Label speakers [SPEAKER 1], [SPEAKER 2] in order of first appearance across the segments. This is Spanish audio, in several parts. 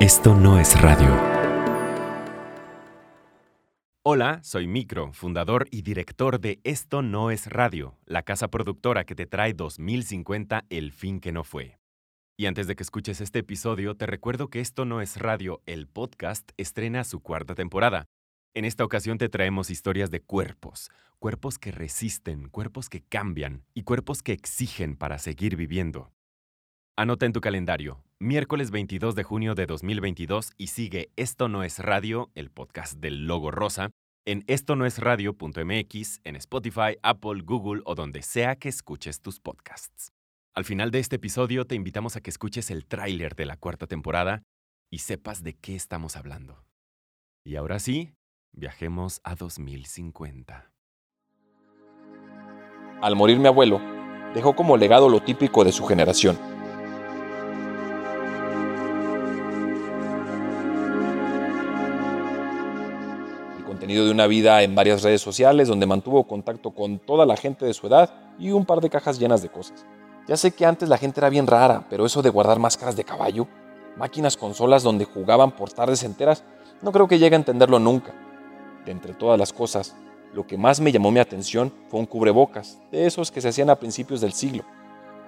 [SPEAKER 1] Esto no es radio. Hola, soy Micro, fundador y director de Esto no es radio, la casa productora que te trae 2050 El fin que no fue. Y antes de que escuches este episodio, te recuerdo que Esto no es radio, el podcast, estrena su cuarta temporada. En esta ocasión te traemos historias de cuerpos, cuerpos que resisten, cuerpos que cambian y cuerpos que exigen para seguir viviendo. Anota en tu calendario, miércoles 22 de junio de 2022 y sigue Esto no es radio, el podcast del logo rosa, en esto no es en Spotify, Apple, Google o donde sea que escuches tus podcasts. Al final de este episodio te invitamos a que escuches el tráiler de la cuarta temporada y sepas de qué estamos hablando. Y ahora sí, viajemos a 2050.
[SPEAKER 2] Al morir mi abuelo, dejó como legado lo típico de su generación de una vida en varias redes sociales donde mantuvo contacto con toda la gente de su edad y un par de cajas llenas de cosas. Ya sé que antes la gente era bien rara, pero eso de guardar máscaras de caballo, máquinas consolas donde jugaban por tardes enteras, no creo que llegue a entenderlo nunca. De entre todas las cosas, lo que más me llamó mi atención fue un cubrebocas, de esos que se hacían a principios del siglo.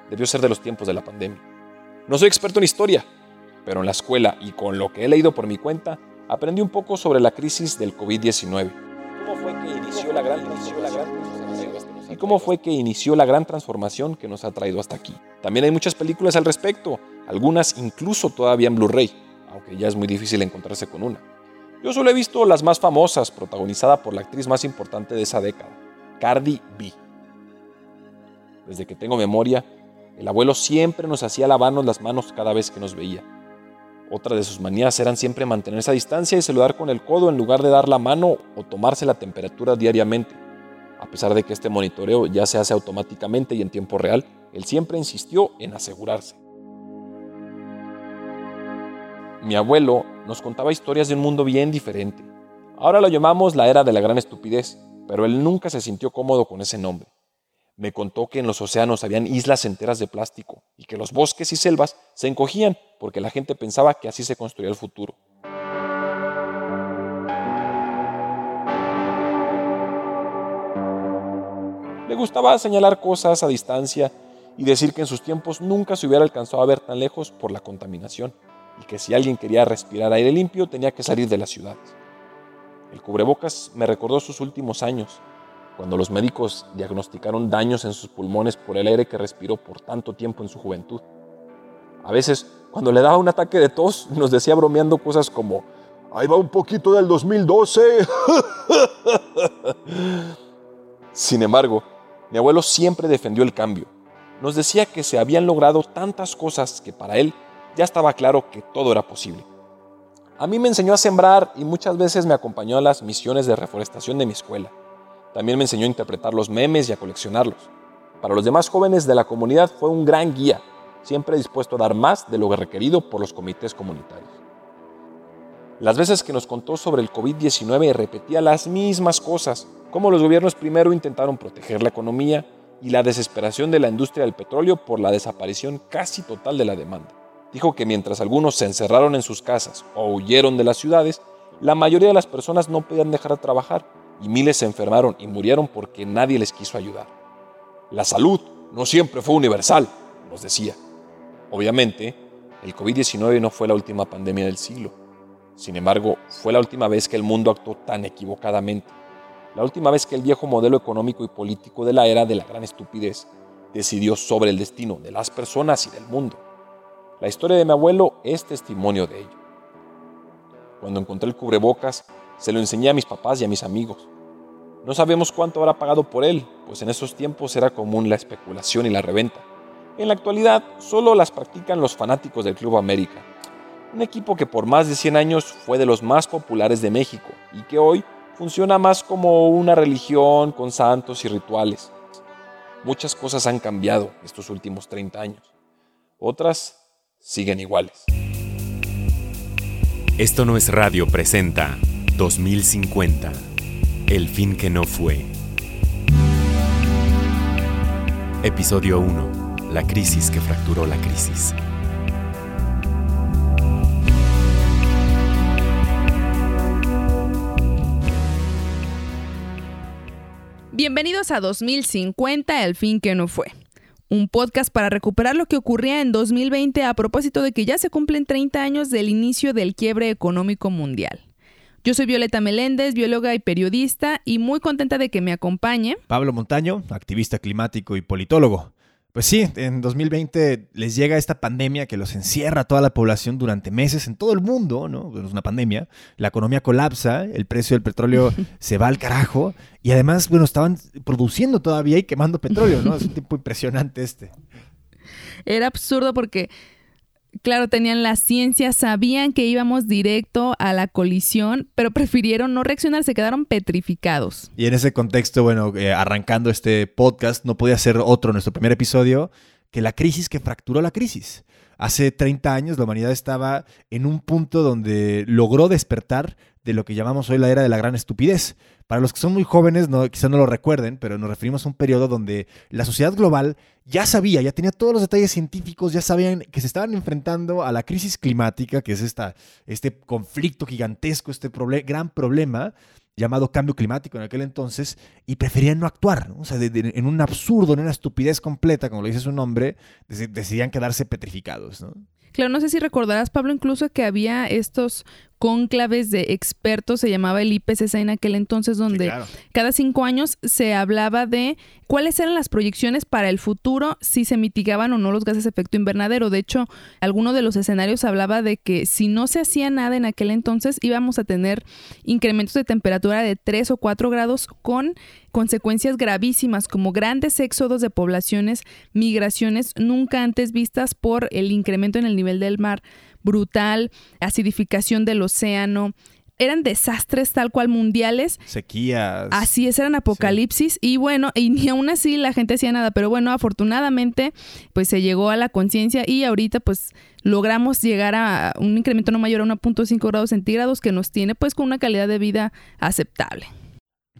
[SPEAKER 2] Debió ser de los tiempos de la pandemia. No soy experto en historia, pero en la escuela y con lo que he leído por mi cuenta, aprendí un poco sobre la crisis del COVID-19. ¿Cómo fue que inició la gran, ¿Y cómo fue que inició la gran transformación que nos ha traído hasta aquí? También hay muchas películas al respecto, algunas incluso todavía en Blu-ray, aunque ya es muy difícil encontrarse con una. Yo solo he visto las más famosas, protagonizada por la actriz más importante de esa década, Cardi B. Desde que tengo memoria, el abuelo siempre nos hacía lavarnos las manos cada vez que nos veía. Otra de sus manías eran siempre mantenerse a distancia y saludar con el codo en lugar de dar la mano o tomarse la temperatura diariamente. A pesar de que este monitoreo ya se hace automáticamente y en tiempo real, él siempre insistió en asegurarse. Mi abuelo nos contaba historias de un mundo bien diferente. Ahora lo llamamos la era de la gran estupidez, pero él nunca se sintió cómodo con ese nombre. Me contó que en los océanos habían islas enteras de plástico y que los bosques y selvas se encogían porque la gente pensaba que así se construía el futuro. Le gustaba señalar cosas a distancia y decir que en sus tiempos nunca se hubiera alcanzado a ver tan lejos por la contaminación y que si alguien quería respirar aire limpio tenía que salir de las ciudades. El cubrebocas me recordó sus últimos años cuando los médicos diagnosticaron daños en sus pulmones por el aire que respiró por tanto tiempo en su juventud. A veces, cuando le daba un ataque de tos, nos decía bromeando cosas como, ahí va un poquito del 2012. Sin embargo, mi abuelo siempre defendió el cambio. Nos decía que se habían logrado tantas cosas que para él ya estaba claro que todo era posible. A mí me enseñó a sembrar y muchas veces me acompañó a las misiones de reforestación de mi escuela. También me enseñó a interpretar los memes y a coleccionarlos. Para los demás jóvenes de la comunidad fue un gran guía, siempre dispuesto a dar más de lo requerido por los comités comunitarios. Las veces que nos contó sobre el COVID-19 repetía las mismas cosas, como los gobiernos primero intentaron proteger la economía y la desesperación de la industria del petróleo por la desaparición casi total de la demanda. Dijo que mientras algunos se encerraron en sus casas o huyeron de las ciudades, la mayoría de las personas no podían dejar de trabajar y miles se enfermaron y murieron porque nadie les quiso ayudar. La salud no siempre fue universal, nos decía. Obviamente, el COVID-19 no fue la última pandemia del siglo. Sin embargo, fue la última vez que el mundo actuó tan equivocadamente. La última vez que el viejo modelo económico y político de la era de la gran estupidez decidió sobre el destino de las personas y del mundo. La historia de mi abuelo es testimonio de ello. Cuando encontré el cubrebocas, se lo enseñé a mis papás y a mis amigos. No sabemos cuánto habrá pagado por él, pues en esos tiempos era común la especulación y la reventa. En la actualidad solo las practican los fanáticos del Club América, un equipo que por más de 100 años fue de los más populares de México y que hoy funciona más como una religión con santos y rituales. Muchas cosas han cambiado estos últimos 30 años. Otras siguen iguales.
[SPEAKER 1] Esto no es radio presenta 2050. El fin que no fue. Episodio 1. La crisis que fracturó la crisis.
[SPEAKER 3] Bienvenidos a 2050, El fin que no fue. Un podcast para recuperar lo que ocurría en 2020 a propósito de que ya se cumplen 30 años del inicio del quiebre económico mundial. Yo soy Violeta Meléndez, bióloga y periodista, y muy contenta de que me acompañe.
[SPEAKER 4] Pablo Montaño, activista climático y politólogo. Pues sí, en 2020 les llega esta pandemia que los encierra a toda la población durante meses en todo el mundo, ¿no? Es una pandemia. La economía colapsa, el precio del petróleo se va al carajo y además, bueno, estaban produciendo todavía y quemando petróleo, ¿no? Es un tipo impresionante este.
[SPEAKER 3] Era absurdo porque Claro, tenían la ciencia, sabían que íbamos directo a la colisión, pero prefirieron no reaccionar, se quedaron petrificados.
[SPEAKER 4] Y en ese contexto, bueno, eh, arrancando este podcast, no podía ser otro nuestro primer episodio que la crisis que fracturó la crisis. Hace 30 años la humanidad estaba en un punto donde logró despertar de lo que llamamos hoy la era de la gran estupidez. Para los que son muy jóvenes, no, quizá no lo recuerden, pero nos referimos a un periodo donde la sociedad global ya sabía, ya tenía todos los detalles científicos, ya sabían que se estaban enfrentando a la crisis climática, que es esta, este conflicto gigantesco, este gran problema llamado cambio climático en aquel entonces, y preferían no actuar. O sea, en un absurdo, en una estupidez completa, como lo dice su nombre, decidían quedarse petrificados. ¿no?
[SPEAKER 3] Claro, no sé si recordarás, Pablo, incluso que había estos cónclaves de expertos, se llamaba el IPCC en aquel entonces, donde cada cinco años se hablaba de cuáles eran las proyecciones para el futuro, si se mitigaban o no los gases de efecto invernadero. De hecho, alguno de los escenarios hablaba de que si no se hacía nada en aquel entonces, íbamos a tener incrementos de temperatura de 3 o 4 grados con consecuencias gravísimas como grandes éxodos de poblaciones, migraciones nunca antes vistas por el incremento en el nivel del mar brutal, acidificación del océano. Eran desastres tal cual mundiales.
[SPEAKER 4] Sequías.
[SPEAKER 3] Así es, eran apocalipsis. Y bueno, y ni aún así la gente hacía nada. Pero bueno, afortunadamente, pues se llegó a la conciencia y ahorita pues logramos llegar a un incremento no mayor a 1.5 grados centígrados que nos tiene pues con una calidad de vida aceptable.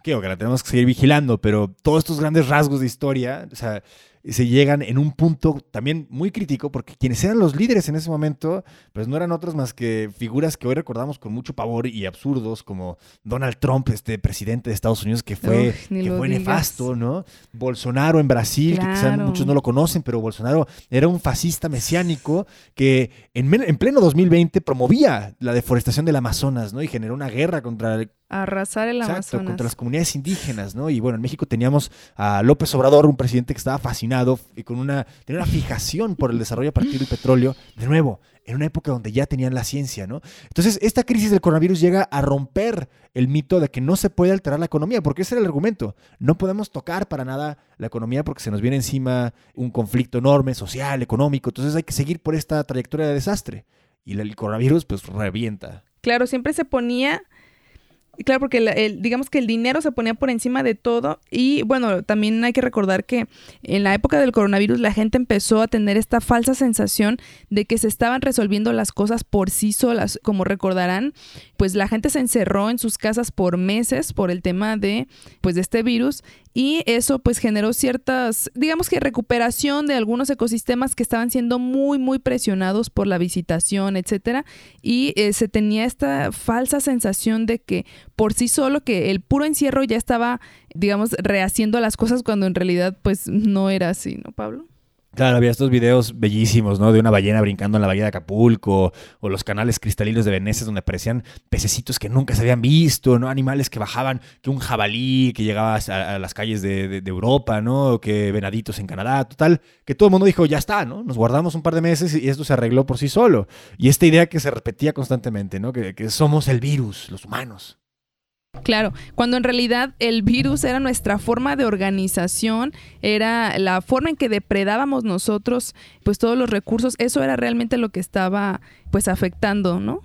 [SPEAKER 4] Que la tenemos que seguir vigilando, pero todos estos grandes rasgos de historia, o sea, se llegan en un punto también muy crítico, porque quienes eran los líderes en ese momento, pues no eran otros más que figuras que hoy recordamos con mucho pavor y absurdos, como Donald Trump, este presidente de Estados Unidos, que fue, que fue nefasto, ¿no? Bolsonaro en Brasil, que quizás muchos no lo conocen, pero Bolsonaro era un fascista mesiánico que en, en pleno 2020 promovía la deforestación del Amazonas, ¿no? Y generó una guerra contra
[SPEAKER 3] arrasar el
[SPEAKER 4] Exacto, contra las comunidades indígenas, ¿no? Y bueno, en México teníamos a López Obrador, un presidente que estaba fascinado y con una, tenía una fijación por el desarrollo a partir del petróleo, de nuevo, en una época donde ya tenían la ciencia, ¿no? Entonces, esta crisis del coronavirus llega a romper el mito de que no se puede alterar la economía, porque ese era el argumento. No podemos tocar para nada la economía porque se nos viene encima un conflicto enorme, social, económico, entonces hay que seguir por esta trayectoria de desastre. Y el coronavirus, pues, revienta.
[SPEAKER 3] Claro, siempre se ponía Claro, porque el, digamos que el dinero se ponía por encima de todo y bueno, también hay que recordar que en la época del coronavirus la gente empezó a tener esta falsa sensación de que se estaban resolviendo las cosas por sí solas, como recordarán, pues la gente se encerró en sus casas por meses por el tema de pues de este virus y eso pues generó ciertas, digamos que recuperación de algunos ecosistemas que estaban siendo muy muy presionados por la visitación, etcétera, y eh, se tenía esta falsa sensación de que por sí solo que el puro encierro ya estaba digamos rehaciendo las cosas cuando en realidad pues no era así, ¿no, Pablo?
[SPEAKER 4] Claro, había estos videos bellísimos, ¿no? De una ballena brincando en la bahía de Acapulco, o los canales cristalinos de Venecia donde aparecían pececitos que nunca se habían visto, ¿no? Animales que bajaban, que un jabalí que llegaba a, las calles de, Europa, ¿no? Que venaditos en Canadá, total, que todo el mundo dijo, ya está, ¿no? Nos guardamos un par de meses y esto se arregló por sí solo. Y esta idea que se repetía constantemente, ¿no? que somos el virus, los humanos.
[SPEAKER 3] Claro, cuando en realidad el virus era nuestra forma de organización, era la forma en que depredábamos nosotros pues todos los recursos, eso era realmente lo que estaba pues afectando, ¿no?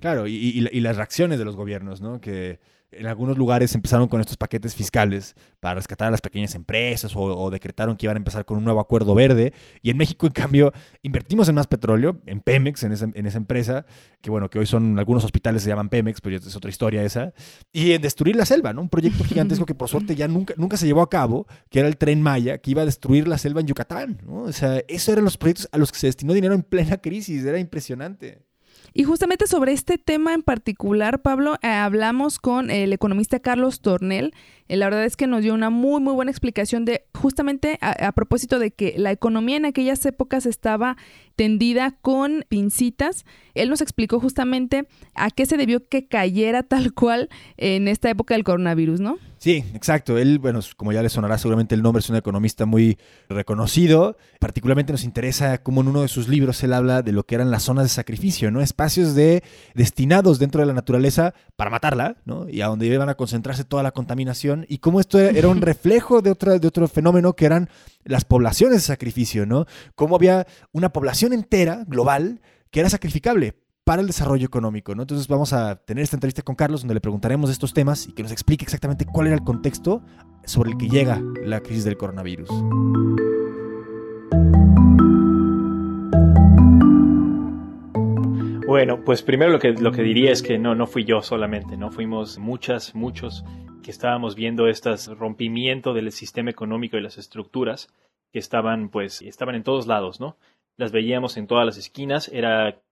[SPEAKER 4] Claro, y, y las reacciones de los gobiernos, ¿no? Que en algunos lugares empezaron con estos paquetes fiscales para rescatar a las pequeñas empresas o, decretaron que iban a empezar con un nuevo acuerdo verde. Y en México, en cambio, invertimos en más petróleo, en Pemex, en esa, en esa empresa, que bueno, que hoy son algunos hospitales se llaman Pemex, pero es otra historia esa, y en destruir la selva, ¿no? Un proyecto gigantesco que por suerte ya nunca, nunca se llevó a cabo, que era el tren Maya, que iba a destruir la selva en Yucatán, ¿no? O sea, esos eran los proyectos a los que se destinó dinero en plena crisis, era impresionante.
[SPEAKER 3] Y justamente sobre este tema en particular, Pablo, eh, hablamos con el economista Carlos Tornel. Eh, la verdad es que nos dio una muy, muy buena explicación de justamente a, propósito de que la economía en aquellas épocas estaba tendida con pincitas. Él nos explicó justamente a qué se debió que cayera tal cual en esta época del coronavirus, ¿no?
[SPEAKER 4] Sí, exacto. Él, bueno, como ya le sonará seguramente el nombre, es un economista muy reconocido. Particularmente nos interesa cómo en uno de sus libros él habla de lo que eran las zonas de sacrificio, ¿no? Espacios de, destinados dentro de la naturaleza para matarla, ¿no? Y a donde iban a concentrarse toda la contaminación y cómo esto era un reflejo de, otra, de otro fenómeno que eran las poblaciones de sacrificio, ¿no? Cómo había una población entera, global, que era sacrificable para el desarrollo económico. ¿no? Entonces vamos a tener esta entrevista con Carlos donde le preguntaremos estos temas y que nos explique exactamente cuál era el contexto sobre el que llega la crisis del coronavirus.
[SPEAKER 5] Bueno, pues primero lo que, lo que diría es que no, no fui yo solamente, no fuimos muchas, muchos que estábamos viendo este rompimiento del sistema económico y las estructuras que estaban, pues, estaban en todos lados, ¿no? Las veíamos en todas las esquinas, era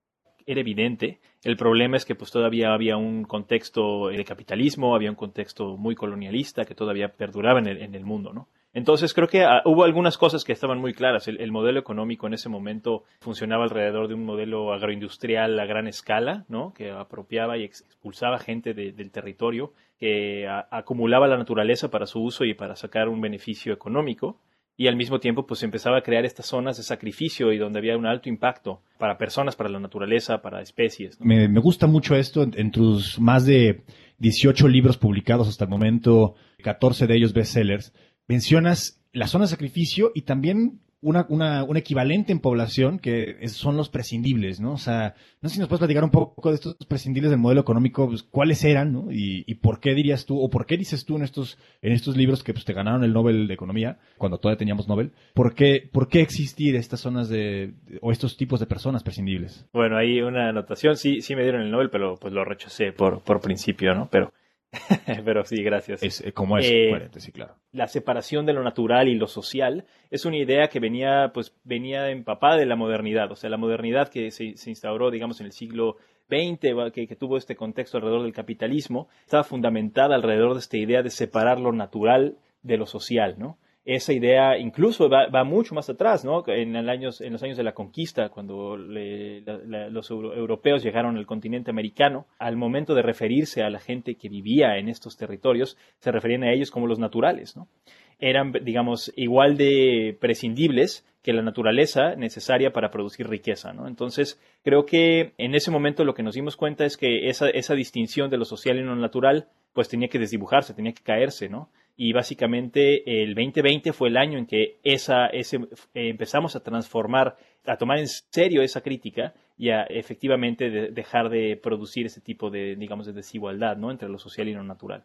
[SPEAKER 5] era evidente. El problema es que pues todavía había un contexto de capitalismo, había un contexto muy colonialista que todavía perduraba en el, en el mundo, ¿no? Entonces creo que ah, hubo algunas cosas que estaban muy claras. El, modelo económico en ese momento funcionaba alrededor de un modelo agroindustrial a gran escala, ¿no? Que apropiaba y expulsaba gente del territorio, que acumulaba la naturaleza para su uso y para sacar un beneficio económico y al mismo tiempo pues empezaba a crear estas zonas de sacrificio y donde había un alto impacto para personas, para la naturaleza, para especies.
[SPEAKER 4] Me, gusta mucho esto en, tus más de 18 libros publicados hasta el momento, 14 de ellos bestsellers, mencionas la zona de sacrificio y también una, una, un equivalente en población que son los prescindibles, ¿no? O sea, no sé si nos puedes platicar un poco de estos prescindibles del modelo económico, pues, cuáles eran, ¿no? Y, y, por qué dirías tú, o por qué dices tú en estos, en estos libros que pues, te ganaron el Nobel de Economía, cuando todavía teníamos Nobel, ¿por qué, por qué existir estas zonas de, o estos tipos de personas prescindibles?
[SPEAKER 5] Bueno, hay una anotación, sí, sí me dieron el Nobel, pero pues lo rechacé por, por principio, ¿no? Pero Pero sí, gracias.
[SPEAKER 4] Es, eh, como es,
[SPEAKER 5] eh, sí, claro. La separación de lo natural y lo social es una idea que venía, pues, venía empapada de la modernidad. O sea, la modernidad que se, instauró, digamos, en el siglo XX, que, que, tuvo este contexto alrededor del capitalismo, estaba fundamentada alrededor de esta idea de separar lo natural de lo social, ¿no? Esa idea incluso va, mucho más atrás, ¿no? En, años, en los años de la conquista, cuando los europeos llegaron al continente americano, al momento de referirse a la gente que vivía en estos territorios, se referían a ellos como los naturales, ¿no? Eran, digamos, igual de prescindibles que la naturaleza necesaria para producir riqueza, ¿no? Entonces, creo que en ese momento lo que nos dimos cuenta es que esa, esa distinción de lo social y lo natural, pues tenía que desdibujarse, tenía que caerse, ¿no? Y básicamente el 2020 fue el año en que esa, ese, eh, empezamos a transformar, a tomar en serio esa crítica y a efectivamente dejar de producir ese tipo de, digamos, de desigualdad ¿no? entre lo social y lo natural.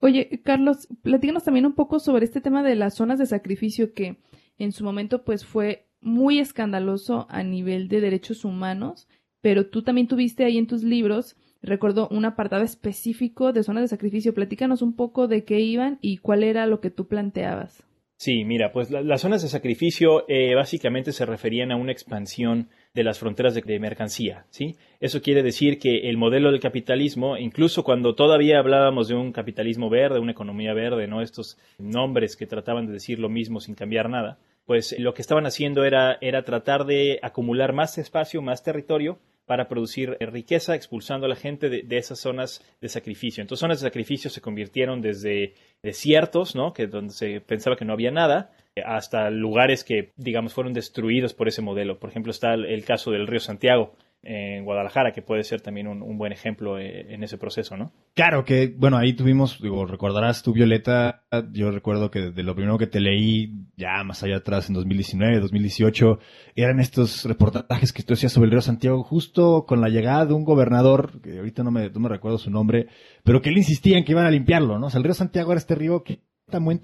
[SPEAKER 3] Oye, Carlos, platícanos también un poco sobre este tema de las zonas de sacrificio que en su momento pues fue muy escandaloso a nivel de derechos humanos, pero tú también tuviste ahí en tus libros recuerdo un apartado específico de zonas de sacrificio. Platícanos un poco de qué iban y cuál era lo que tú planteabas.
[SPEAKER 5] Sí, mira, pues las zonas de sacrificio eh, básicamente se referían a una expansión de las fronteras de, mercancía, ¿sí? Eso quiere decir que el modelo del capitalismo, incluso cuando todavía hablábamos de un capitalismo verde, una economía verde, ¿no? Estos nombres que trataban de decir lo mismo sin cambiar nada, pues lo que estaban haciendo era, era tratar de acumular más espacio, más territorio, para producir eh, riqueza, expulsando a la gente de, esas zonas de sacrificio. Entonces, zonas de sacrificio se convirtieron desde desiertos, ¿no? Que donde se pensaba que no había nada, hasta lugares que, digamos, fueron destruidos por ese modelo. Por ejemplo, está el caso del río Santiago, en Guadalajara, que puede ser también un, buen ejemplo eh, en ese proceso, ¿no?
[SPEAKER 4] Claro que, bueno, ahí tuvimos, digo, recordarás tú, Violeta, yo recuerdo que de lo primero que te leí, ya más allá atrás, en 2019, 2018, eran estos reportajes que tú hacías sobre el río Santiago, justo con la llegada de un gobernador, que ahorita no me, no me recuerdo su nombre, pero que él insistía en que iban a limpiarlo, ¿no? O sea, el río Santiago era este río que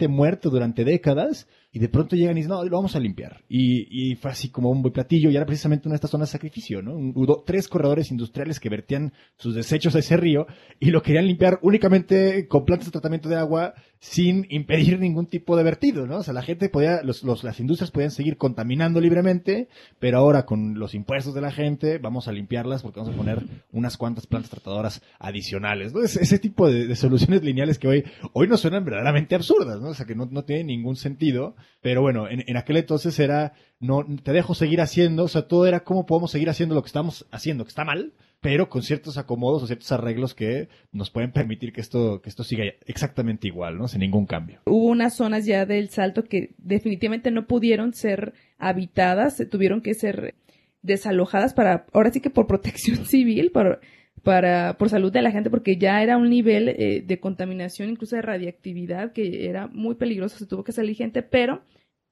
[SPEAKER 4] muerto durante décadas, y de pronto llegan y dicen, no, lo vamos a limpiar. Y, y fue así como un buen platillo y era precisamente una de estas zonas de sacrificio, ¿no? Hubo tres corredores industriales que vertían sus desechos a ese río y lo querían limpiar únicamente con plantas de tratamiento de agua sin impedir ningún tipo de vertido, ¿no? O sea, la gente podía, los, los, las industrias podían seguir contaminando libremente, pero ahora con los impuestos de la gente vamos a limpiarlas porque vamos a poner unas cuantas plantas tratadoras adicionales, ¿no? ese tipo de, soluciones lineales que hoy, hoy nos suenan verdaderamente absurdas, ¿no? O sea, que no, no tienen ningún sentido, pero bueno, en, aquel entonces era, no, te dejo seguir haciendo, o sea, todo era cómo podemos seguir haciendo lo que estamos haciendo, que está mal, pero con ciertos acomodos o ciertos arreglos que nos pueden permitir que esto, que esto siga exactamente igual, ¿no? Sin ningún cambio.
[SPEAKER 3] Hubo unas zonas ya del salto que definitivamente no pudieron ser habitadas, tuvieron que ser desalojadas para, ahora sí que por protección civil, para, para, por salud de la gente, porque ya era un nivel eh, de contaminación, incluso de radiactividad, que era muy peligroso, se tuvo que salir gente, pero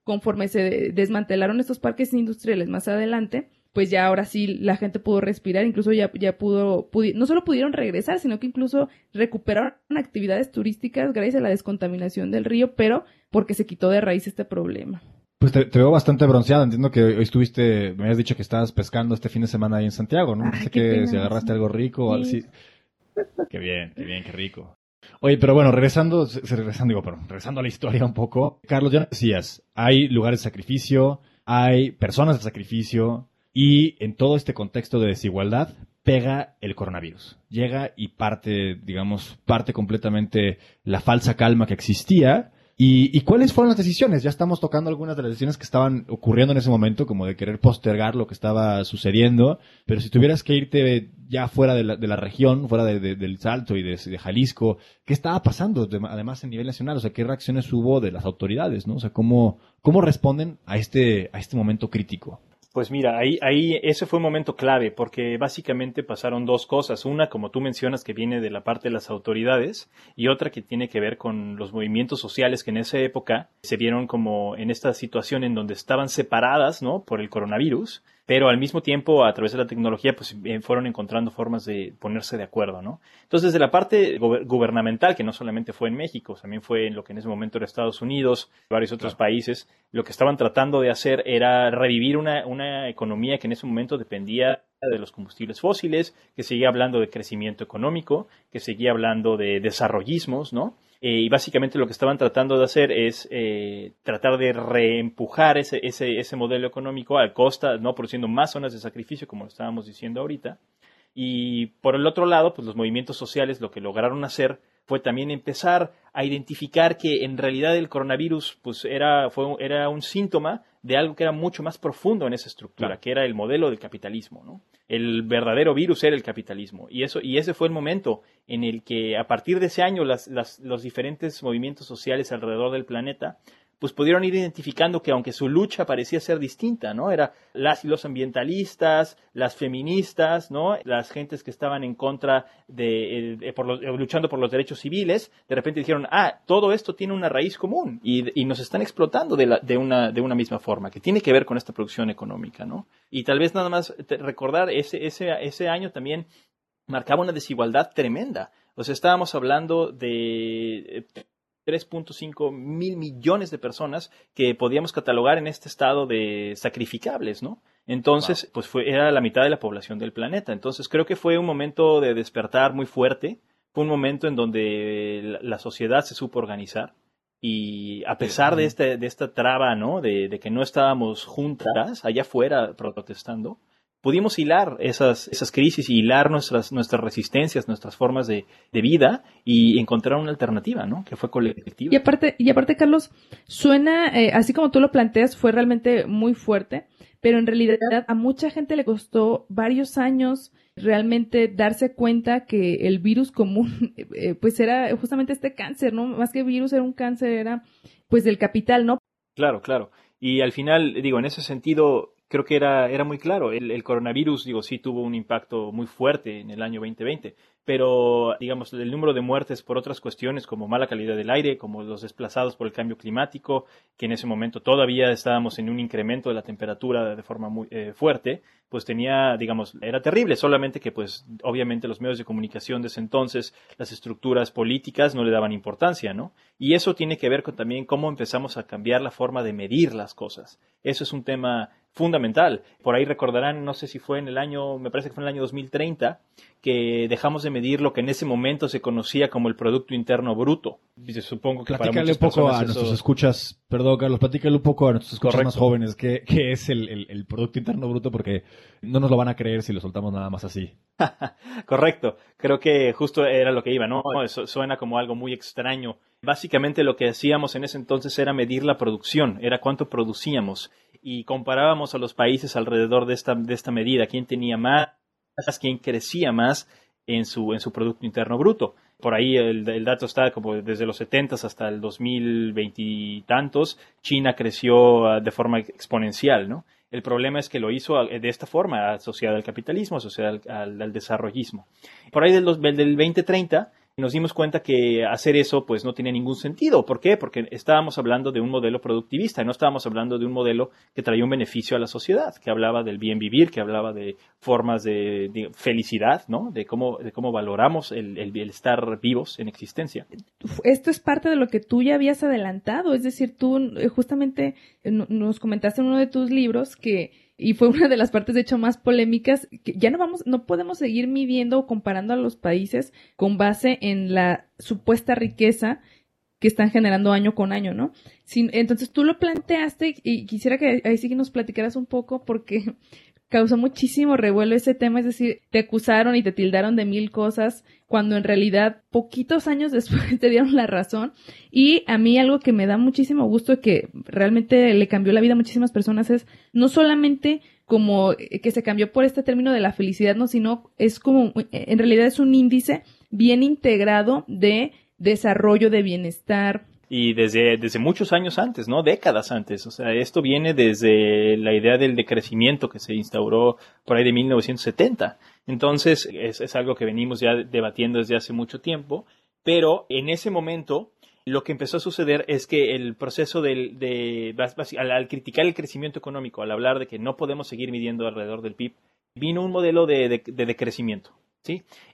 [SPEAKER 3] conforme se desmantelaron estos parques industriales más adelante, pues ya ahora sí la gente pudo respirar, incluso ya, ya pudo, no solo pudieron regresar, sino que incluso recuperaron actividades turísticas gracias a la descontaminación del río, pero porque se quitó de raíz este problema.
[SPEAKER 4] Pues te, veo bastante bronceada. Entiendo que hoy estuviste, me habías dicho que estabas pescando este fin de semana ahí en Santiago, ¿no? sé que si agarraste algo rico o algo así. Qué bien, qué bien, qué rico. Oye, pero bueno, regresando, regresando, digo, pero regresando a la historia un poco. Carlos, ya decías, hay lugares de sacrificio, hay personas de sacrificio, y en todo este contexto de desigualdad pega el coronavirus. Llega y parte, digamos, parte completamente la falsa calma que existía. ¿Y, cuáles fueron las decisiones? Ya estamos tocando algunas de las decisiones que estaban ocurriendo en ese momento, como de querer postergar lo que estaba sucediendo. Pero si tuvieras que irte ya fuera de la, región, fuera del Salto y de, Jalisco, ¿qué estaba pasando además en nivel nacional? O sea, ¿qué reacciones hubo de las autoridades? ¿no? O sea, ¿cómo, cómo responden a este, a este momento crítico?
[SPEAKER 5] Pues mira, ahí, ahí ese fue un momento clave porque básicamente pasaron dos cosas. Una, como tú mencionas, que viene de la parte de las autoridades y otra que tiene que ver con los movimientos sociales que en esa época se vieron como en esta situación en donde estaban separadas, ¿no? Por el coronavirus pero al mismo tiempo a través de la tecnología pues eh, fueron encontrando formas de ponerse de acuerdo, ¿no? Entonces de la parte gubernamental, que no solamente fue en México, también fue en lo que en ese momento era Estados Unidos, varios otros países, lo que estaban tratando de hacer era revivir una, una economía que en ese momento dependía de los combustibles fósiles, que seguía hablando de crecimiento económico, que seguía hablando de desarrollismos, ¿no? Eh, y básicamente lo que estaban tratando de hacer es eh, tratar de reempujar ese, ese, ese modelo económico a costa, no produciendo más zonas de sacrificio, como lo estábamos diciendo ahorita. Y por el otro lado, pues los movimientos sociales lo que lograron hacer fue también empezar a identificar que en realidad el coronavirus pues era, fue, era un síntoma de algo que era mucho más profundo en esa estructura, que era el modelo del capitalismo, ¿no? El verdadero virus era el capitalismo. Y, eso, y ese fue el momento en el que a partir de ese año las, los diferentes movimientos sociales alrededor del planeta pues pudieron ir identificando que aunque su lucha parecía ser distinta, ¿no? Era las y los ambientalistas, las feministas, ¿no? Las gentes que estaban en contra de, eh, por eh, luchando por los derechos civiles, de repente dijeron, ah, todo esto tiene una raíz común y, nos están explotando de, una, de una misma forma, que tiene que ver con esta producción económica, ¿no? Y tal vez nada más recordar, ese, ese, ese año también marcaba una desigualdad tremenda. O sea, estábamos hablando de eh, 3.5 mil millones de personas que podíamos catalogar en este estado de sacrificables, ¿no? Entonces, pues fue, era la mitad de la población del planeta. Entonces, creo que fue un momento de despertar muy fuerte. Fue un momento en donde la, sociedad se supo organizar. Y a pesar de, este, de esta traba, ¿no? De, de que no estábamos juntas allá afuera protestando, pudimos hilar esas, esas crisis y hilar nuestras, nuestras resistencias, nuestras formas de, vida y encontrar una alternativa, ¿no? Que fue colectiva.
[SPEAKER 3] Y aparte, y aparte Carlos, suena, eh, así como tú lo planteas, fue realmente muy fuerte, pero en realidad a mucha gente le costó varios años realmente darse cuenta que el virus común, eh, pues era justamente este cáncer, ¿no? Más que virus era un cáncer, era pues del capital, ¿no?
[SPEAKER 5] Claro, claro. Y al final, digo, en ese sentido, creo que era, era muy claro. El, el, coronavirus, digo, sí tuvo un impacto muy fuerte en el año 2020, pero, digamos, el número de muertes por otras cuestiones como mala calidad del aire, como los desplazados por el cambio climático, que en ese momento todavía estábamos en un incremento de la temperatura de forma muy eh, fuerte, pues tenía, digamos, era terrible, solamente que, pues, obviamente los medios de comunicación de ese entonces, las estructuras políticas no le daban importancia, ¿no? Y eso tiene que ver con también cómo empezamos a cambiar la forma de medir las cosas. Eso es un tema fundamental. Por ahí recordarán, no sé si fue en el año, me parece que fue en el año 2030, que dejamos de medir lo que en ese momento se conocía como el Producto Interno Bruto.
[SPEAKER 4] Supongo que platícale un poco a nuestros escuchas, perdón Carlos, platícale un poco a nuestros escuchas más jóvenes qué, es el, Producto Interno Bruto, porque no nos lo van a creer si lo soltamos nada más así.
[SPEAKER 5] Correcto, creo que justo era lo que iba, ¿no? Eso suena como algo muy extraño. Básicamente lo que hacíamos en ese entonces era medir la producción, era cuánto producíamos y comparábamos a los países alrededor de esta, de esta medida, quién tenía más, quién crecía más en su, en su Producto Interno Bruto. Por ahí el, dato está como desde los 70 hasta el 2020 y tantos, China creció ah, de forma exponencial, ¿no? El problema es que lo hizo de esta forma, asociada al capitalismo, asociada al, al, desarrollismo. Por ahí del, del 2030 nos dimos cuenta que hacer eso pues no tenía ningún sentido. ¿Por qué? Porque estábamos hablando de un modelo productivista, no estábamos hablando de un modelo que traía un beneficio a la sociedad, que hablaba del bien vivir, que hablaba de formas de, felicidad, ¿no? De cómo, de cómo valoramos el, el, estar vivos en existencia.
[SPEAKER 3] Esto es parte de lo que tú ya habías adelantado, es decir, tú eh, justamente eh, nos comentaste en uno de tus libros que y fue una de las partes de hecho más polémicas que ya no vamos no podemos seguir midiendo o comparando a los países con base en la supuesta riqueza que están generando año con año, ¿no? entonces tú lo planteaste y quisiera que ahí sí que nos platicaras un poco porque causó muchísimo revuelo ese tema, es decir, te acusaron y te tildaron de mil cosas cuando en realidad poquitos años después te dieron la razón. Y a mí algo que me da muchísimo gusto y que realmente le cambió la vida a muchísimas personas es no solamente como que se cambió por este término de la felicidad, no, sino es como, en realidad es un índice bien integrado de desarrollo, de bienestar,
[SPEAKER 5] y desde, desde muchos años antes, ¿no? Décadas antes. O sea, esto viene desde la idea del decrecimiento que se instauró por ahí de 1970. Entonces, es, es algo que venimos ya debatiendo desde hace mucho tiempo, pero en ese momento lo que empezó a suceder es que el proceso del, de, al, criticar el crecimiento económico, al hablar de que no podemos seguir midiendo alrededor del PIB, vino un modelo de, de, de decrecimiento.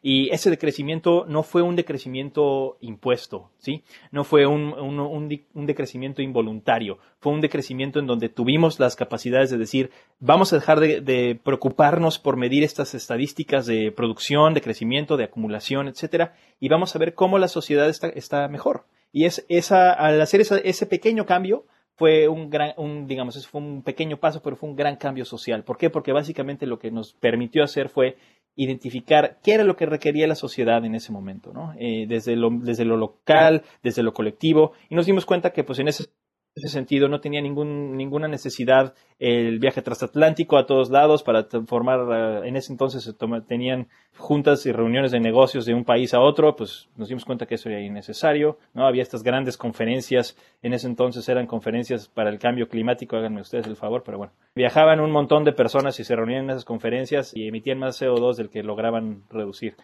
[SPEAKER 5] Y ese decrecimiento no fue un decrecimiento impuesto, ¿sí? No fue un, un, decrecimiento involuntario, fue un decrecimiento en donde tuvimos las capacidades de decir, vamos a dejar de, preocuparnos por medir estas estadísticas de producción, de crecimiento, de acumulación, etcétera, y vamos a ver cómo la sociedad está, está mejor. Y es esa, al hacer ese pequeño cambio, fue un gran, un, digamos, fue un pequeño paso, pero fue un gran cambio social. ¿Por qué? Porque básicamente lo que nos permitió hacer fue identificar qué era lo que requería la sociedad en ese momento, ¿no? Eh, desde, lo, desde lo local, desde lo colectivo, y nos dimos cuenta que pues en ese ese sentido no tenía ningún, ninguna necesidad el viaje transatlántico a todos lados para formar, eh, en ese entonces se tenían juntas y reuniones de negocios de un país a otro, pues nos dimos cuenta que eso era innecesario, ¿no? Había estas grandes conferencias, en ese entonces eran conferencias para el cambio climático, háganme ustedes el favor, pero bueno. Viajaban un montón de personas y se reunían en esas conferencias y emitían más CO2 del que lograban reducir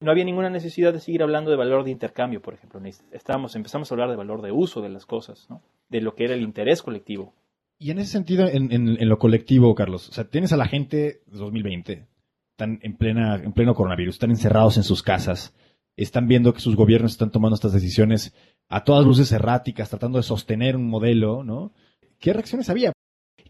[SPEAKER 5] no había ninguna necesidad de seguir hablando de valor de intercambio, por ejemplo. Estábamos, empezamos a hablar de valor de uso de las cosas, ¿no? de lo que era el interés colectivo.
[SPEAKER 4] Y en ese sentido, en, lo colectivo, Carlos, o sea, tienes a la gente 2020, están en, plena, en pleno coronavirus, están encerrados en sus casas, están viendo que sus gobiernos están tomando estas decisiones a todas luces erráticas, tratando de sostener un modelo, ¿no? ¿Qué reacciones había?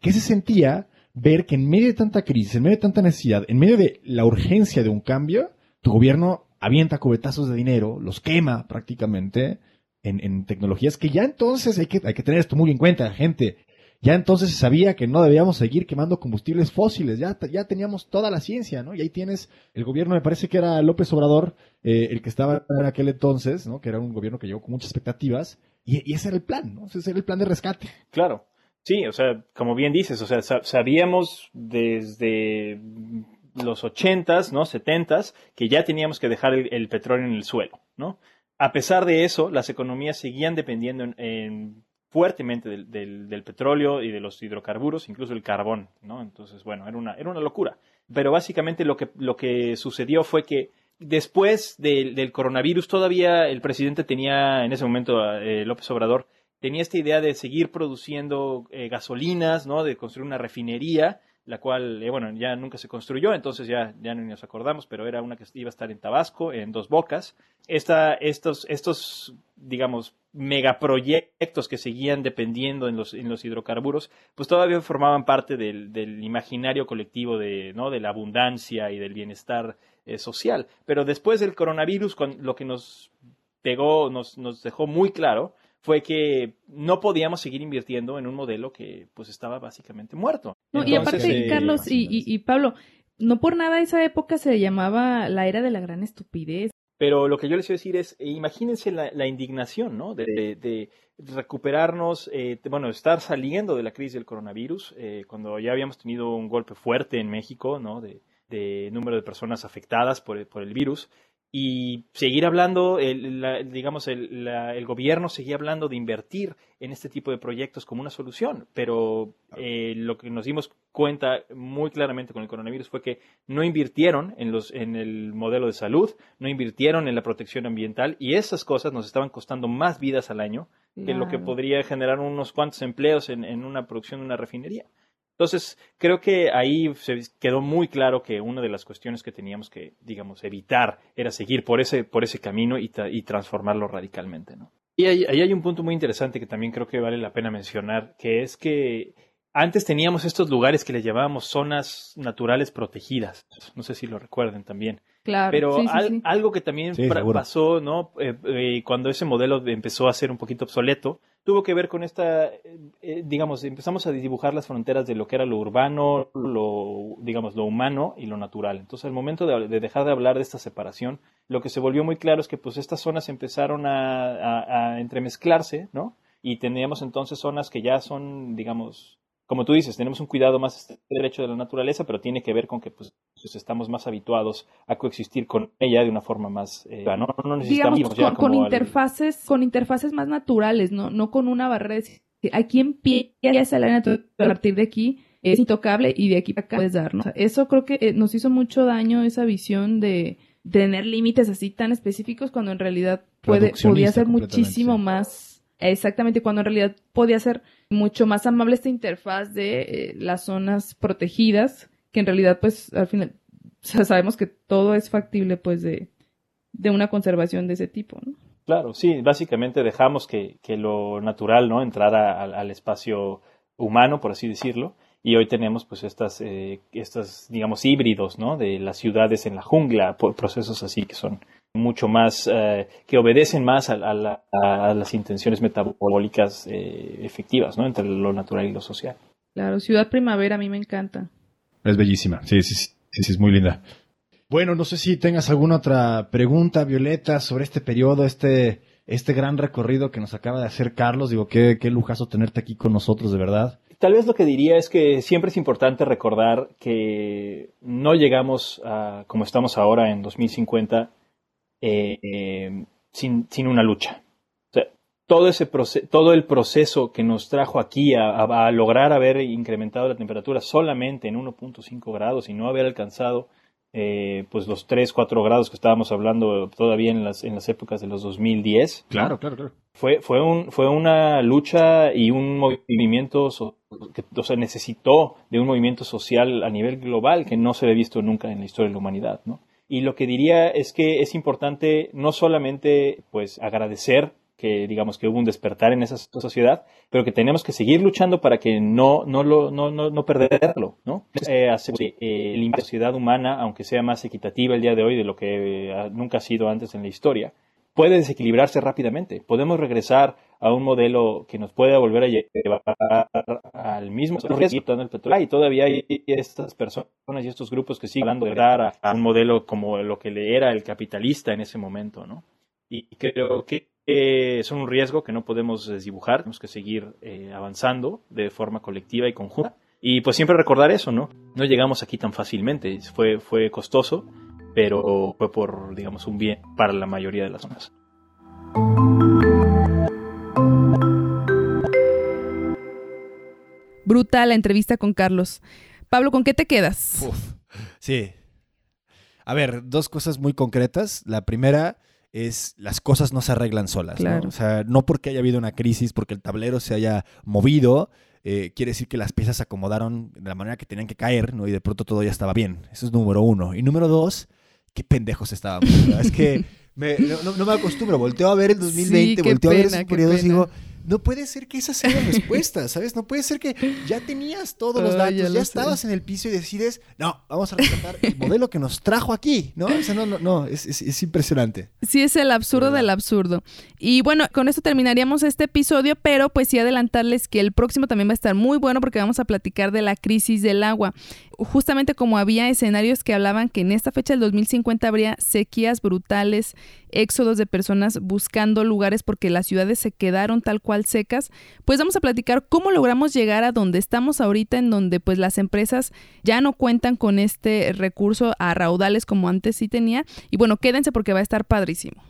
[SPEAKER 4] ¿Qué se sentía ver que en medio de tanta crisis, en medio de tanta necesidad, en medio de la urgencia de un cambio, tu gobierno avienta cubetazos de dinero, los quema prácticamente en, tecnologías que ya entonces hay que, hay que tener esto muy en cuenta, gente. Ya entonces se sabía que no debíamos seguir quemando combustibles fósiles, ya, ya teníamos toda la ciencia, ¿no? Y ahí tienes el gobierno, me parece que era López Obrador, eh, el que estaba en aquel entonces, ¿no? Que era un gobierno que llegó con muchas expectativas, y, ese era el plan, ¿no? Ese era el plan de rescate.
[SPEAKER 5] Claro, sí, o sea, como bien dices, o sea, sabíamos desde los ochentas, ¿no? Setentas, que ya teníamos que dejar el, petróleo en el suelo, ¿no? A pesar de eso, las economías seguían dependiendo en, fuertemente del, del, del, petróleo y de los hidrocarburos, incluso el carbón, ¿no? Entonces, bueno, era una, era una locura. Pero básicamente lo que, lo que sucedió fue que después del, del coronavirus todavía el presidente tenía, en ese momento, eh, López Obrador, tenía esta idea de seguir produciendo eh, gasolinas, ¿no? De construir una refinería la cual, eh, bueno, ya nunca se construyó, entonces ya, ya no nos acordamos, pero era una que iba a estar en Tabasco, en Dos Bocas. Esta, estos, estos, digamos, megaproyectos que seguían dependiendo en los, en los hidrocarburos, pues todavía formaban parte del, del imaginario colectivo de, ¿no? de la abundancia y del bienestar eh, social. Pero después del coronavirus, con, lo que nos pegó, nos, nos dejó muy claro, fue que no podíamos seguir invirtiendo en un modelo que pues estaba básicamente muerto.
[SPEAKER 3] y aparte, eh, Carlos y, Pablo, no por nada esa época se llamaba la era de la gran estupidez.
[SPEAKER 5] Pero lo que yo les quiero decir es, imagínense la, indignación, ¿no? De, recuperarnos, eh, bueno, estar saliendo de la crisis del coronavirus, eh, cuando ya habíamos tenido un golpe fuerte en México, ¿no? De, número de personas afectadas por, por el virus y seguir hablando, el, digamos, el, el, gobierno seguía hablando de invertir en este tipo de proyectos como una solución, pero eh, lo que nos dimos cuenta muy claramente con el coronavirus fue que no invirtieron en, los, en el modelo de salud, no invirtieron en la protección ambiental y esas cosas nos estaban costando más vidas al año que lo que podría generar unos cuantos empleos en, en una producción de una refinería. Entonces, creo que ahí se quedó muy claro que una de las cuestiones que teníamos que, digamos, evitar era seguir por ese, por ese camino y, transformarlo radicalmente, ¿no? Y ahí, ahí, hay un punto muy interesante que también creo que vale la pena mencionar, que es que antes teníamos estos lugares que le llamábamos zonas naturales protegidas. No sé si lo recuerden también.
[SPEAKER 3] Claro.
[SPEAKER 5] Pero algo que también pasó, ¿no? Eh, eh, cuando ese modelo empezó a ser un poquito obsoleto, tuvo que ver con esta, eh, digamos, empezamos a dibujar las fronteras de lo que era lo urbano, lo, digamos, lo humano y lo natural. Entonces, al momento de, dejar de hablar de esta separación, lo que se volvió muy claro es que pues estas zonas empezaron a, a entremezclarse, ¿no? Y teníamos entonces zonas que ya son, digamos, como tú dices, tenemos un cuidado más derecho de la naturaleza, pero tiene que ver con que pues, pues estamos más habituados a coexistir con ella de una forma más eh, no, no necesitamos
[SPEAKER 3] Digamos, con, interfaces, con interfaces más naturales, no, no con una barrera de aquí empieza la naturaleza a partir de aquí es intocable y de aquí para acá puedes dar, eso creo que eh, nos hizo mucho daño esa visión de tener límites así tan específicos cuando en realidad puede, podía ser muchísimo más exactamente cuando en realidad podía ser mucho más amable esta interfaz de eh, las zonas protegidas, que en realidad pues al final sabemos que todo es factible pues de, de una conservación de ese tipo, ¿no?
[SPEAKER 5] Claro, sí, básicamente dejamos que, que lo natural, ¿no? Entrara al, espacio humano, por así decirlo, y hoy tenemos pues estas, eh, estas digamos, híbridos, ¿no? De las ciudades en la jungla, por procesos así que son mucho más, eh, que obedecen más a, las intenciones metabólicas eh, efectivas, ¿no? Entre lo natural y lo social.
[SPEAKER 3] Claro, Ciudad Primavera a mí me encanta.
[SPEAKER 4] Es bellísima, sí, sí, sí, sí, es muy linda. Bueno, no sé si tengas alguna otra pregunta, Violeta, sobre este periodo, este, este gran recorrido que nos acaba de hacer Carlos. Digo, qué, qué lujazo tenerte aquí con nosotros, de verdad.
[SPEAKER 5] Tal vez lo que diría es que siempre es importante recordar que no llegamos a como estamos ahora en 2050 eh, sin, sin, una lucha. todo, ese todo el proceso que nos trajo aquí a, lograr haber incrementado la temperatura solamente en 1.5 grados y no haber alcanzado eh, pues los 3, 4 grados que estábamos hablando todavía en las, en las épocas de los 2010.
[SPEAKER 4] Claro, claro, claro.
[SPEAKER 5] Fue, fue, un, fue una lucha y un movimiento que o sea, necesitó de un movimiento social a nivel global que no se había visto nunca en la historia de la humanidad, ¿no? Y lo que diría es que es importante no solamente pues agradecer que digamos que hubo un despertar en esa sociedad, pero que tenemos que seguir luchando para que no no lo no no, no perderlo, ¿no? Eh, hacer eh, la sociedad humana, aunque sea más equitativa el día de hoy de lo que eh, nunca ha sido antes en la historia, puede desequilibrarse rápidamente. Podemos regresar a un modelo que nos pueda volver a llevar al mismo riesgo el petróleo. Y todavía hay estas personas y estos grupos que siguen hablando de dar a, un modelo como lo que le era el capitalista en ese momento, ¿no? Y creo que es un riesgo que no podemos desdibujar, tenemos que seguir eh, avanzando de forma colectiva y conjunta. Y pues siempre recordar eso, ¿no? No llegamos aquí tan fácilmente, fue, fue costoso, pero fue por, digamos, un bien para la mayoría de las zonas.
[SPEAKER 3] brutal la entrevista con Carlos. Pablo, ¿con qué te quedas?
[SPEAKER 4] Uf, sí. A ver, dos cosas muy concretas. La primera es las cosas no se arreglan solas. ¿no? O sea, no porque haya habido una crisis, porque el tablero se haya movido, eh, quiere decir que las piezas se acomodaron de la manera que tenían que caer, ¿no? Y de pronto todo ya estaba bien. Eso es número uno. Y número dos, qué pendejos estábamos. es que me- no, me acostumbro. Volteo a ver el 2020,
[SPEAKER 3] qué
[SPEAKER 4] volteo a ver esos periodos y digo, no puede ser que esa sea la respuesta, ¿sabes? No puede ser que ya tenías todos los datos,
[SPEAKER 3] ya
[SPEAKER 4] ya,
[SPEAKER 3] lo sé.
[SPEAKER 4] estabas en el piso y decides, no, vamos a rescatar el modelo que nos trajo aquí, ¿no? O sea, no, no, no, es, es- es impresionante.
[SPEAKER 3] Sí, es el absurdo del absurdo. Y bueno, con esto terminaríamos este episodio, pero pues sí adelantarles que el próximo también va a estar muy bueno porque vamos a platicar de la crisis del agua. Justamente como había escenarios que hablaban que en esta fecha del 2050 habría sequías brutales, éxodos de personas buscando lugares porque las ciudades se quedaron tal cual secas, pues vamos a platicar cómo logramos llegar a donde estamos ahorita, en donde pues las empresas ya no cuentan con este recurso a raudales como antes sí tenía. Y bueno, quédense porque va a estar padrísimo.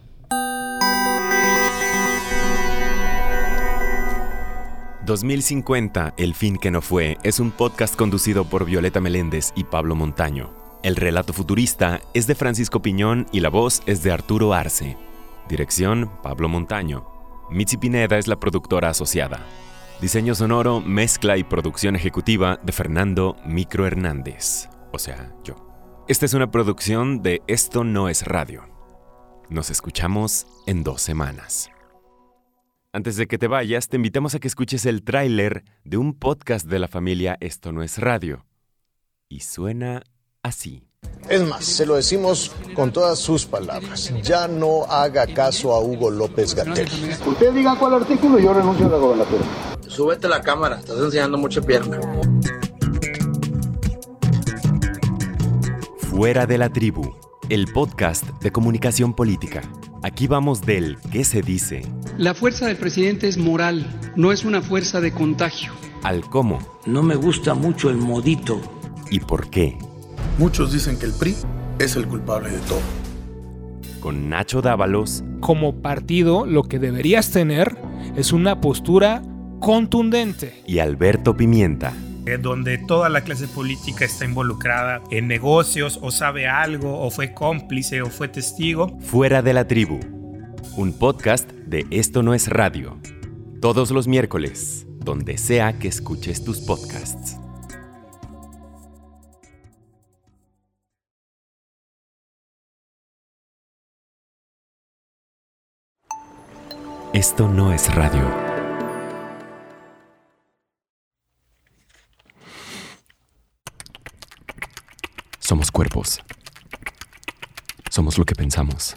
[SPEAKER 1] «2050, El fin que no fue» es un podcast conducido por Violeta Meléndez y Pablo Montaño. El relato futurista es de Francisco Piñón y la voz es de Arturo Arce. Dirección, Pablo Montaño. Mitzi Pineda es la productora asociada. Diseño sonoro, mezcla y producción ejecutiva de Fernando Micro Hernández. O sea, yo. Esta es una producción de Esto no es radio. Nos escuchamos en dos semanas. Antes de que te vayas, te invitamos a que escuches el tráiler de un podcast de la familia Esto no es radio. Y suena así.
[SPEAKER 6] Es más, se lo decimos con todas sus palabras. Ya no haga caso a Hugo López Gatel.
[SPEAKER 7] Usted diga cuál artículo y yo renuncio a la gobernatura.
[SPEAKER 8] Súbete la cámara, estás enseñando mucha pierna.
[SPEAKER 1] Fuera de la tribu, el podcast de comunicación política. Aquí vamos del qué se dice
[SPEAKER 9] La fuerza del presidente es moral, no es una fuerza de contagio.
[SPEAKER 1] al cómo
[SPEAKER 8] No me gusta mucho el modito.
[SPEAKER 1] y por qué.
[SPEAKER 10] Muchos dicen que el PRI es el culpable de todo.
[SPEAKER 1] Con Nacho Dávalos
[SPEAKER 11] como partido lo que deberías tener es una postura contundente.
[SPEAKER 1] y Alberto Pimienta.
[SPEAKER 12] donde toda la clase política está involucrada en negocios o sabe algo o fue cómplice o fue testigo.
[SPEAKER 1] Fuera de la tribu. Un podcast de Esto no es radio. Todos los miércoles, donde sea que escuches tus podcasts. Esto no es radio. Somos cuerpos. Somos lo que pensamos.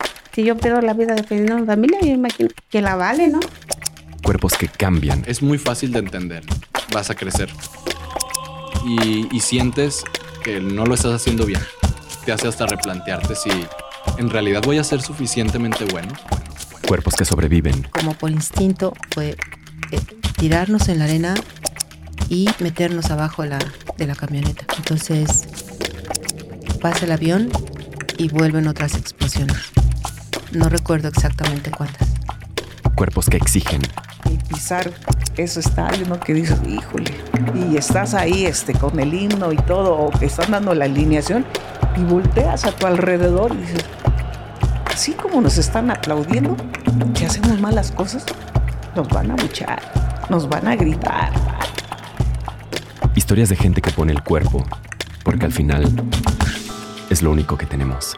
[SPEAKER 13] Si yo pierdo la vida defendiendo a mi familia, yo imagino que la vale, ¿no?
[SPEAKER 1] Cuerpos que cambian.
[SPEAKER 14] Es muy fácil de entender. Vas a crecer. Y, y sientes que no lo estás haciendo bien. Te hace hasta replantearte si en realidad voy a ser suficientemente bueno.
[SPEAKER 1] Cuerpos que sobreviven.
[SPEAKER 15] Como por instinto fue eh, tirarnos en la arena y meternos abajo la, de la camioneta. Entonces pasa el avión y vuelven otras explosiones. No recuerdo exactamente cuántas.
[SPEAKER 1] Cuerpos que exigen.
[SPEAKER 16] Y pisar ese estadio, ¿no? Que dices, híjole, y estás ahí este, con el himno y todo, o que están dando la alineación, y volteas a tu alrededor y dices, así como nos están aplaudiendo, si hacemos malas cosas, nos van a luchar, nos van a gritar.
[SPEAKER 1] Historias de gente que pone el cuerpo, porque al final es lo único que tenemos.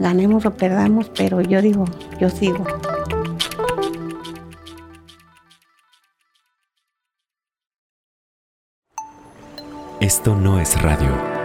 [SPEAKER 13] Ganemos o perdamos, pero yo digo, yo sigo.
[SPEAKER 1] Esto no es radio.